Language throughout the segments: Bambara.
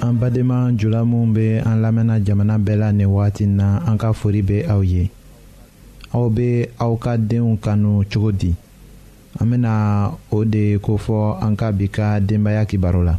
an badenma jula minw be an lamɛnna jamana bɛɛ la nin wagati na an ka fori be aw ye aw be aw ka denw kanu cogo di an bena o de kofɔ an ka bi ka denbaaya kibaro la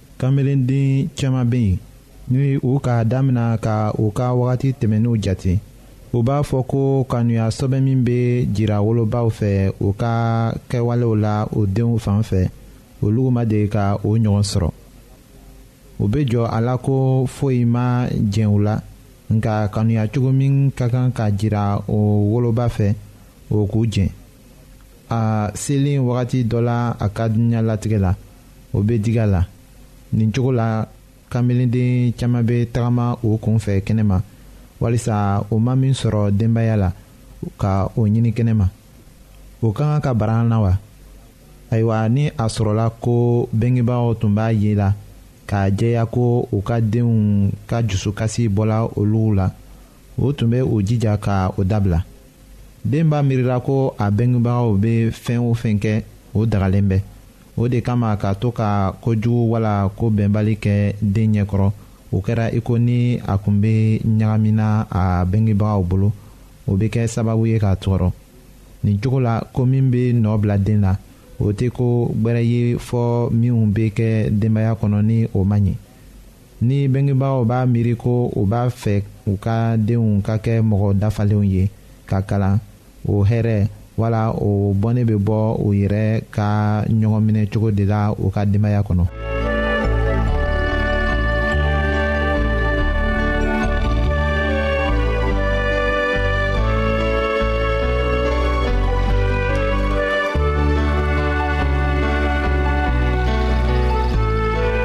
kanbelenden caman bɛ yen ni u k'a damina ka u ka wagati tɛmɛnenw jate u b'a fɔ ko kanuya sɛbɛn min bɛ jira wolobaw fɛ u ka kɛwalew la u denw fan fɛ olu ma deli ka o ɲɔgɔn sɔrɔ u bɛ jɔ a la ko foyi ma jɛn u la nka kanuya cogo min ka kan ka jira o woloba fɛ o k'u jɛn a selen wagati dɔ la a ka dunya latigɛ la o bɛ digi a la nin cogo la kanbelenden caman bɛ tagama o kun fɛ kɛnɛ ma walisa o ma min sɔrɔ denbaya la ka o ɲini kɛnɛ ma o ka kan ka bara na wa ayiwa ni a sɔrɔla ko bengebaaw tun b'a ye la k'a jɛya ko u ka denw ka dusukasi bɔla olu la o tun bɛ u jija ka o dabila den b'a miirila ko a bengebagaw bɛ fɛn o fɛn kɛ o dagalen bɛ o de kama ka to ka kojugu wala ko bɛnbali kɛ den ɲɛkɔrɔ o kɛra i ko ni a tun bɛ ɲagamina a bengebagaw bolo o bɛ kɛ sababu ye k'a tɔɔrɔ nin cogo la ko min bɛ nɔ bila den na o tɛ ko gbɛrɛ ye fɔ minnu bɛ kɛ denbaya kɔnɔ ni o man ɲi ni bengebaaw b'a miiri ko u b'a fɛ u ka denw ka kɛ mɔgɔ dafalenw ye ka kalan o hɛrɛ wala o bɔnnen bɛ bɔ u yɛrɛ ka ɲɔgɔn minɛ cogo de la u ka denbaya kɔnɔ.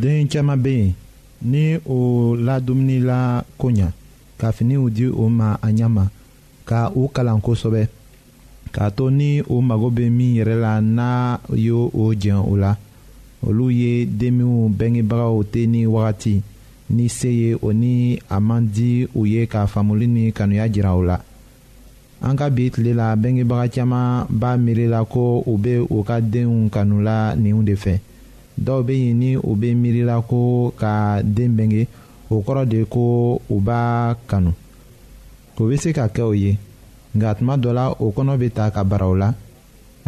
den caman bɛ yen ni o la dumuni la ko ɲa ka finiw di o ma a ɲɛ ma ka u kalan kosɛbɛ k'a to ni o mago bɛ min yɛrɛ la n'a y'o o jɛn o la olu ye denmiw bɛngebagaw tɛ ni wagati ni se ye o ni a man di u ye ka faamuli ni kanuya jira u la an ka bi tile la bɛngebaga caman b'a miiri la ko u bɛ u ka denw kanula ninw de fɛ dɔw bɛ yen ni u bɛ miiri la ko ka den bɛnge o kɔrɔ de ye ko u b'a kanu o bɛ se ka kɛ o ye nka tuma dɔ la o kɔnɔ bɛ ta ka bara o la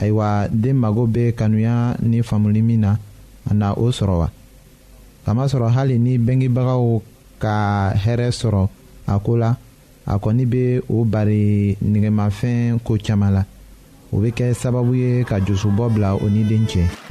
ayiwa den mago bɛ kanuya ni faamuli min na a na o sɔrɔ wa. kamasɔrɔ hali ni bɛngebagaw ka hɛrɛ sɔrɔ a ko la a kɔni bɛ o bari nɛgɛmafɛn ko caman la o bɛ kɛ sababu ye ka dusubɔ bila o ni den cɛ.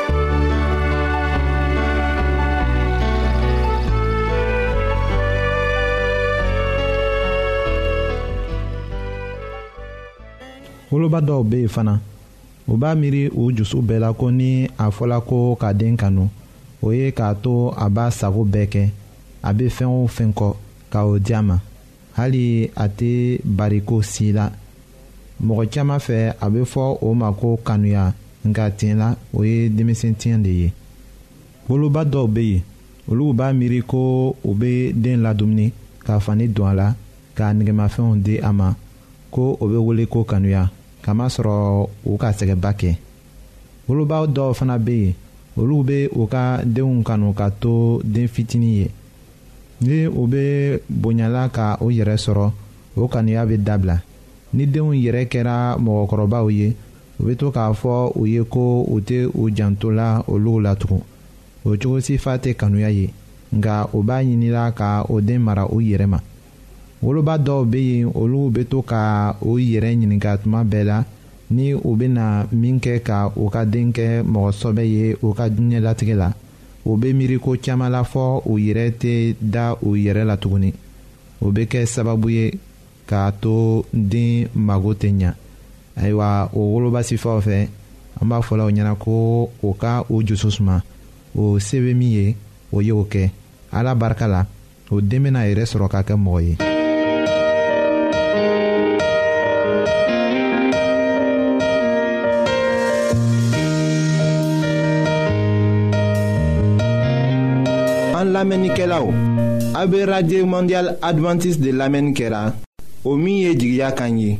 woloba dɔw bɛ yen fana u b'a miiri u dusu bɛɛ la ko ni a fɔla ko ka den kanu o ye k'a to a b'a sago bɛɛ kɛ a bɛ fɛn o fɛn kɔ ka o di a ma hali a tɛ bariko si la mɔgɔ caman fɛ a bɛ fɔ o ma ko kanuya nka tiɲɛ la o ye denmisɛn tiɲɛ de ye woloba dɔw bɛ yen olu b'a miiri ko u bɛ den ladumuni ka fani don a la ka nɛgɛmafɛnw di a ma ko o bɛ wele ko kanuya kamasɔrɔ u ka sɛgɛnba kɛ woloba dɔw fana bɛ yen olu bɛ u ka denw kanu ka to den fitinin ye ni o bɛ bonyala ka o yɛrɛ sɔrɔ o kanuya bɛ dabila ni denw yɛrɛ kɛra mɔgɔkɔrɔbaw ye u bɛ to k'a fɔ u ye ko u tɛ u janto la olu la tugun o cogo sifa tɛ kanuya ye nka o b'a ɲinila ka o den mara u yɛrɛ ma woloba dɔw bɛ yen olu bɛ to ka u yɛrɛ ɲininka tuma bɛɛ la ni u bɛna min kɛ ka u ka den kɛ mɔgɔ sɔbɛ ye u ka diɲɛlatigɛ la u bɛ miiriko caman la fɔ u yɛrɛ tɛ da u yɛrɛ la tuguni o bɛ kɛ sababu ye k'a to den mago tɛ ɲa ayiwa o wolobasifaw fɛ an b'a fɔla u ɲɛna ko u ka u jusu suma o se bɛ min ye o ye o kɛ ala barika la o den bɛna a yɛrɛ sɔrɔ k'a kɛ mɔgɔ ye. an lamɛnnikɛlaw a bɛ radio mondial adventiste de lamɛnni kɛra o min ye jigiya kan ye.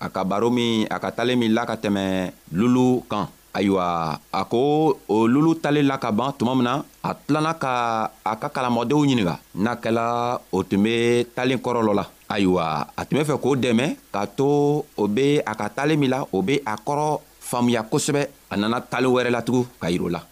a ka baro min a ka talen min la ka tɛmɛ lulu kan ayiwa a ko o lulu talen la ka ban tuma min na a tilana ka a ka kalamɔgɔdenw ɲininga n'a kɛla o tun be talen kɔrɔlɔ la ayiwa a tun be fɛ k'o dɛmɛ k'a to o be a ka talen min la o be a kɔrɔ faamuya kosɛbɛ a nana talen wɛrɛ latugun ka yir'o la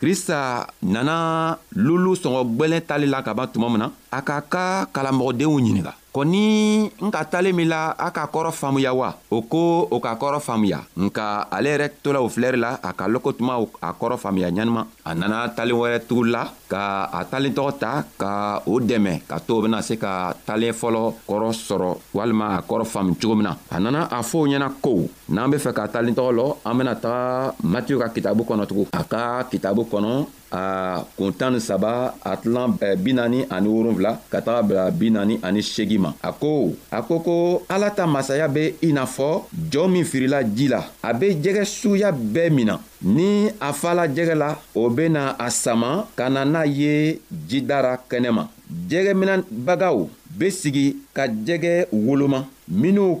krista nana lulu sɔngɔ gwɛlɛn tali la ka ban tuma min na a k'a ka kalamɔgɔdenw ɲininga ko ni n ka talen min la a ka kɔrɔ faamuya wa o ko o ka kɔrɔ faamuya nka ale yɛrɛ tola o filɛri la a ka lɔko tuma a kɔrɔ faamuya ɲanima a nana talen wɛrɛ tugu la ka a talen tɔgɔ ta ka o dɛmɛ ka to o bena se ka talen fɔlɔ kɔrɔ sɔrɔ walima a kɔrɔ faamu cogo min na a nana a fɔ o ɲɛna ko n'an be fɛ ka talen tɔgɔ lɔ an bena taga matiyu ka kitabu kɔnɔ tugun a ka kitabu kɔnɔ a kun tan ni saba a tilan eh, binani ani wolonfila ka taga bila binani ani segi ma a ko a ko ko ala ta masaya be i n'a fɔ jɔɔ min firila ji la a be jɛgɛ suya bɛɛ min na ni a fala jɛgɛ la o bena a sama ka na n'a ye jidara kɛnɛ ma jɛgɛ minɛn bagaw be sigi ka jɛgɛ woloma minw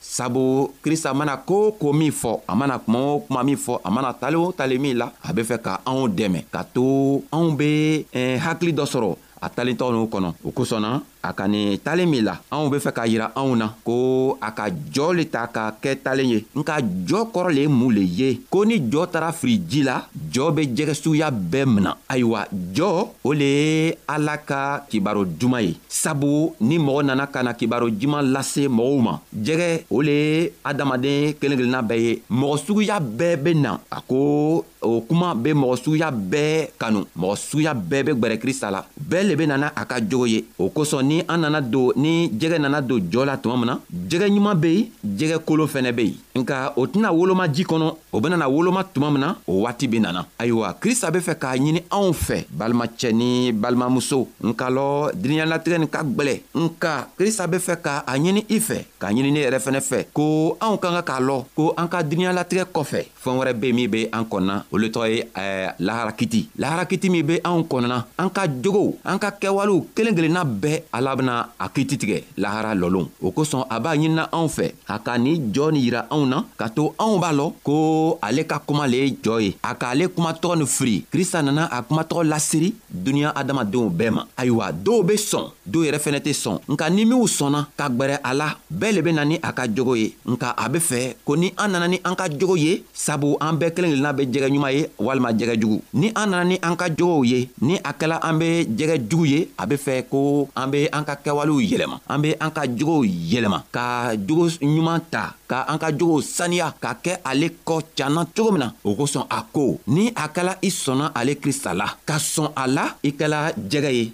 sabu krista mana ko o ko min fɔ a mana kuma o kuma min fɔ a mana tale o tale min la a be fɛ ka anw dɛmɛ ka to anw be eh, hakili dɔ sɔrɔ a talentɔ n'o kɔnɔ o kosɔnna a ka nin talen min la anw be fɛ k'a yira anw na ko a ka jɔ le ta ka kɛ talen ye nka jɔ kɔrɔ le ye mun le ye ko ni jɔ tara firi ji la jɔ be jɛgɛ suguya bɛɛ mina ayiwa jɔ o le ye ala ka kibaro duman ye sabu ni mɔgɔ nana ka na kibaro jima lase mɔgɔw ma jɛgɛ o le ye adamaden kelen kelenna bɛɛ ye mɔgɔ suguya bɛɛ bɛ na a ko o kuma bɛ mɔgɔ suguya bɛɛ kanu mɔgɔ suguya bɛɛ bɛ gwɛrɛ krista la bɛɛ le bɛ nana a ka jogo ye o kosɔn ni an nana don ni jɛgɛ nana don jɔ la tuma min na jɛgɛ ɲuman bɛ yen jɛgɛ kolo fɛnɛ bɛ yen nka o tɛna woloma ji kɔnɔ o benana woloma tuma min na o waati be nana ayiwa krista be fɛ k'a ɲini anw fɛ balimacɛ ni balimamuso nka lɔ diriɲalatigɛ nin ka gwɛlɛ nka krista be fɛ ka a ɲini i fɛ k'a ɲini ne yɛrɛ fɛnɛ fɛ ko anw ka ka k'a lɔ ko an ka diriɲalatigɛ kɔfɛ fɛɛn wɛrɛ be min be an kɔnɔna o le tɔgɔ ye eh, laharakiti laharakiti min be anw kɔnɔna an ka jogow an ka kɛwalew kelen kelenna bɛɛ ala bena a kiti tigɛ lahara lɔlon o kosɔn a b'a ɲinina anw fɛ a ka ni jɔ ni yira anw na ka to anw b'a lɔn ko ale ka kuma le ye jɔ ye a k'ale kumatɔgɔ ni firi krista nana a kumatɔgɔ lasiri duniɲa adamadenw bɛɛ ma ayiwa dɔw be sɔn dɔw yɛrɛ fɛnɛ tɛ sɔn nka ni minw sɔnna ka gwɛrɛ a la bɛɛ le bena ni a ka jogo ye nka a be fɛ ko ni an nana ni an ka jogo ye sabu an bɛɛ kelen kelenna bɛ jɛgɛ ɲuman ye walima jɛgɛ jugu ni an nana ni an ka jogow ye ni a kɛla an bɛ jɛgɛ jugu ye a be fɛ ko an be an ka kɛwalew yɛlɛma an be an ka jogow yɛlɛma ka jogo ɲuman ta ka an ka jogow saniya ka kɛ ale kɔ canna cogo min na o kosɔn a ko ni a kɛla i sɔnna ale krista la ka sɔn a la i kɛla jɛgɛ ye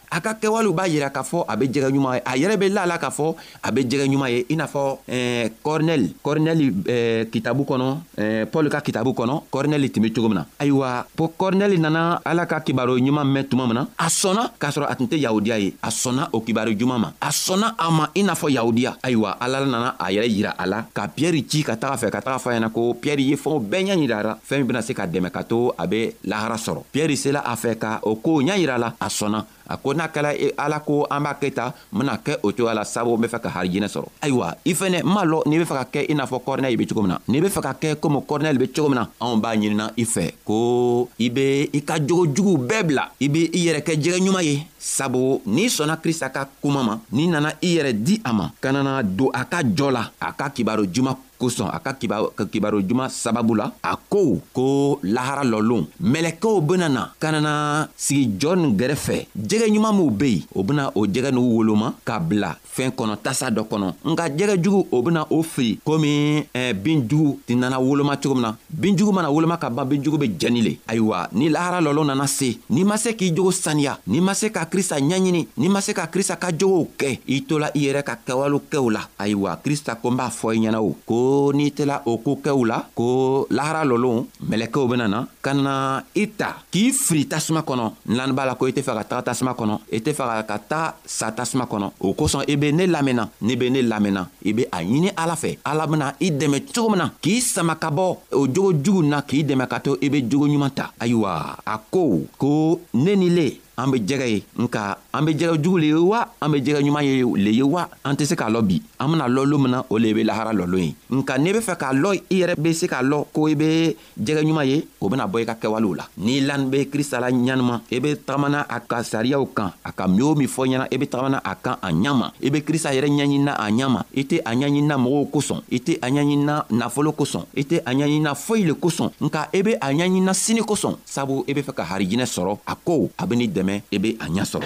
a ka kɛwalew b'a yira k'a fɔ a bɛ jɛgɛ ɲuman ye a yɛrɛ bɛ la la k'a fɔ a bɛ jɛgɛ ɲuman ye i n'a fɔ eh, kɔrinɛli kɔrinɛli eh, kitabu kɔnɔ eh, paul ka kitabu kɔnɔ kɔrinɛli tun bɛ cogo min na ayiwa ko kɔrinɛli nana ala ka kibaru ɲuman mɛn tuma min na a sɔnna k'a sɔrɔ a tun tɛ yahudiya ye a sɔnna o kibaru juman ma a sɔnna a ma i n'a fɔ yahudiya ayiwa ala nana a yɛrɛ yira a la ka piyɛri ci ka taga fɛ ka taga fɔ a ɲɛna ko piyɛri ye fɛnw bɛɛ ɲɛ yirara fɛn min bɛna se ka dɛmɛ ka to a bɛ lahara sɔrɔ piɛri sela a fɛ ka o kow ɲɛ yira la a sɔnna a ko n'a kɛla e, ala ko an b'a kɛ ta n bena kɛ o cogoya la sabu n be fɛ ka harijinɛ sɔrɔ ayiwa i fɛnɛ n b'a lɔ n'i be fɛ ka kɛ i n'a fɔ kɔrinɛli be cogo min na n'i be fɛ ka kɛ komi kɔrinɛli be cogo min na anw b'a ɲinina i fɛ ko i be i ka jogo juguw bɛɛ bila i be i yɛrɛ kɛ jɛgɛ ɲuman ye sabu n'i sɔnna krista ka kuma ma n'i nana i yɛrɛ di a ma ka nana don a ka jɔ la a ka kibaro juman kosɔn a ka kibaru juman sababu la a ko ko lahara lɔlon mɛlɛkɛw bena na ka nana sigi jɔn gɛrɛfɛ jɛgɛ ɲuman minw be yen o bena o jɛgɛ n'u woloma ka bila fɛn kɔnɔ tasa dɔ kɔnɔ nka jɛgɛ jugu o bena o fili komi eh, bin jugu tɛ nana woloma cogo min na binjugu mana woloma ka ban binjugu be jɛni le ayiwa ni lahara lɔlɔ nana se n'i ma se k'i jogo saniya n'i ma se ka krista ɲɛɲini n'i ma se ka krista ka jogow kɛ i tola i yɛrɛ ka kɛwalew kɛw la ayiwa krista ko n b'a fɔ i ɲɛna o ko n'i tela o ko kɛw la ko lahara lɔlɔw mɛlɛkɛw bena na ka na i ta k'i firi tasuma kɔnɔ n lani b'a la ko i tɛ fɛ ka taga tasuma kɔnɔ i tɛ fɛ ka taga sa tasuma kɔnɔ o kosɔn i be ne lamɛnna ne be ne lamɛnna i be a ɲini ala fɛ ala bena i dɛmɛ cogo min na k'i sama ka bɔ o jogo jugu na k'i dɛmɛ ka to i be jogo ɲuman ta ayiwa a ko ko ne ni le an be jɛgɛ ye nka an be jɛgɛ jugu le ye wa an be jɛgɛ ɲuman ye le ye wa an tɛ se k'a lɔ bi an bena lɔ lo min na o le be lahara lɔlo ye nka n'i be fɛ k'a lɔ i yɛrɛ be se k'a lɔ ko i be jɛgɛ ɲuman ye o bena bɔ i ka kɛwalew la n'i lan be krista la ɲanima i be tagamana a ka sariyaw kan a ka min o min fɔ ɲɛna i be tagamana a kan a ɲama i be krista yɛrɛ ɲɛɲinina a ɲama i tɛ a ɲɛɲinina mɔgɔw kosɔn i tɛ a ɲɛɲinina nafolo kosɔn i tɛ a ɲɛɲinina foyi le kosɔn nka i be a ɲɛɲinina sini kosɔn sabu i be fɛ ka harijinɛ sɔrɔ a ko a be n'i dɛmɛ i be a ɲɛ sɔrɔ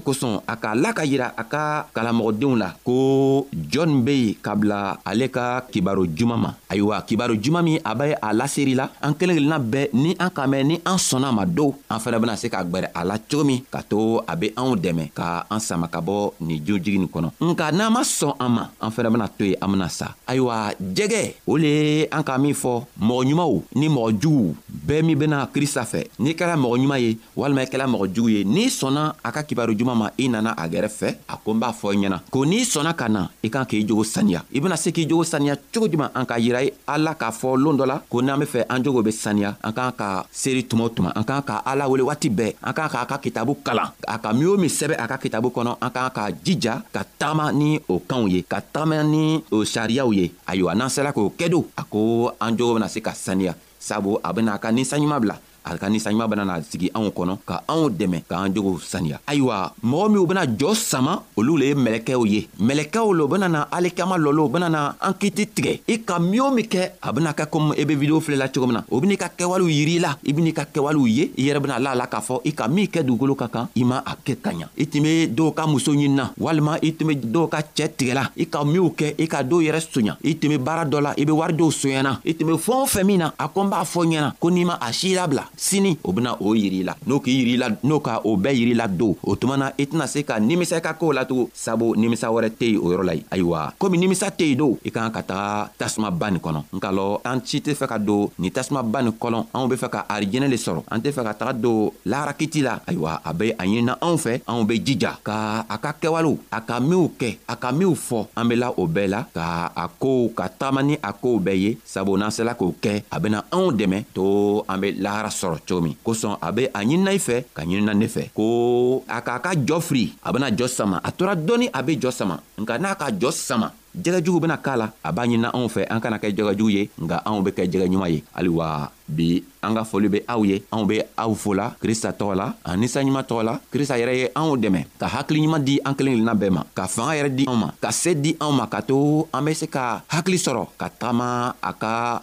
o kosɔn a k'a la ka yira a ka kalamɔgɔdenw la ko jɔn be yen ka bila ale ka kibaro juman ma ayiwa kibaro juman min a bɛ a laseri la an kelen kelenna bɛɛ ni an ka mɛn ni an sɔnna ma dow an fɛnɛ bena se ka gwɛrɛ a la cogo min ka to a be anw dɛmɛ ka an sama ka bɔ nin jo jigi nin kɔnɔ nka n'an ma sɔn an ma an fɛnɛ bena to yen an bena sa ayiwa jɛgɛ o le ye an ka min fɔ mɔgɔ ɲumanw ni mɔgɔ juguw bɛɛ min bena krista fɛ n'i kɛra mɔgɔ ɲuman ye walima i kɛra mɔgɔ jugu ye n'i sɔnna a ka kibaru juman ma i nana a gɛrɛ fɛ a ko n b'a fɔ i ɲɛna ko n'i sɔnna ka na i kan k'i jogo saniya i bena se k'i jogo saniya cogo juman an ka yira ye ala k'a fɔ loon dɔ la ko n'an be fɛ an jogo be saniya an k'an ka seri tuma o tuma an k'an ka ala wele waati bɛɛ an k'an k'a ka kitabu kalan a ka min o min sɛbɛ a ka kitabu kɔnɔ an k'an ka jija ka tagama ni o kanw ye ka tagama ni o sariyaw ye ayiwa n'an sela k'o kɛ don a ko an jogo bena se ka saniya sabu a bena a ka ninsanɲuman bila a ka ninsanɲuman benana sigi anw kɔnɔ ka anw dɛmɛ k'an jogow saniya ayiwa mɔgɔ minw bena jɔɔ sama olu le ye mɛlɛkɛw ye mɛlɛkɛw lo benana alikama lɔlo benana an kiti tigɛ i ka min o min kɛ a bena kɛ komi i e be video filɛ la cogo min na o ben'i ka kɛwalew yiri la i ben'i ka kɛwalew ye i yɛrɛ bena la la k'a fɔ i ka min kɛ dugukolo ka kan i ma a kɛ ka ɲa i tun be dɔw ka muso ɲinina walima i tun be dɔw ka cɛɛ tigɛla i ka minw kɛ i ka dɔw yɛrɛ soɲa i tun be baara dɔ la i be wari dɔw soɲana i tun be fɛɛn o fɛn min na a ko n b'a fɔ ɲɛna ko n'i ma a si labila sini o bena o yiri la n'o k'i yiri la n'o ka o bɛɛ yiri la don o tuma na i tɛna se ka nimisa i ka koo latugun sabu nimisa wɛrɛ tɛ yen o yɔrɔ la ye ayiwa komi nimisa tɛ yen don i kan ka taga tasumaba nin kɔnɔ nka lɔ an si tɛ fɛ ka don ni tasumaba nin kɔlɔn anw be fɛ ka arijɛnɛ le sɔrɔ an tɛ fɛ ka taga don laharakiti la ayiwa a be a ɲinina anw fɛ anw be jija ka a ka kɛwalew a ka minw kɛ a ka minw fɔ an be la o bɛɛ la ka a kow ka taama ni a kow bɛɛ ye sabu n'an sela k'o kɛ a bena anw dɛmɛ to an be lahara sɔrɔ cogo min kosɔn a be a ɲinina i fɛ ka ɲinina ne fɛ ko a k'a ka jɔ firi a bena jɔ sama a tora dɔɔni a be jɔ sama nka n'a ka jɔ sama jɛgɛ jugu bena k'a la a b'a ɲinina anw fɛ an kana kɛ jɛgɛ jugu ye nka anw be kɛ jɛgɛ ɲuman ye ayiwa bi an ka foli be aw ye anw be aw fola krista tɔgɔ la ani saɲuman tɔgɔ la krista yɛrɛ ye anw dɛmɛ ka hakili ɲuman di an kelen kelenna bɛɛ ma ka fanga yɛrɛ di anw ma ka se di anw ma ka to an be se ka hakili sɔrɔ ka tagama a ka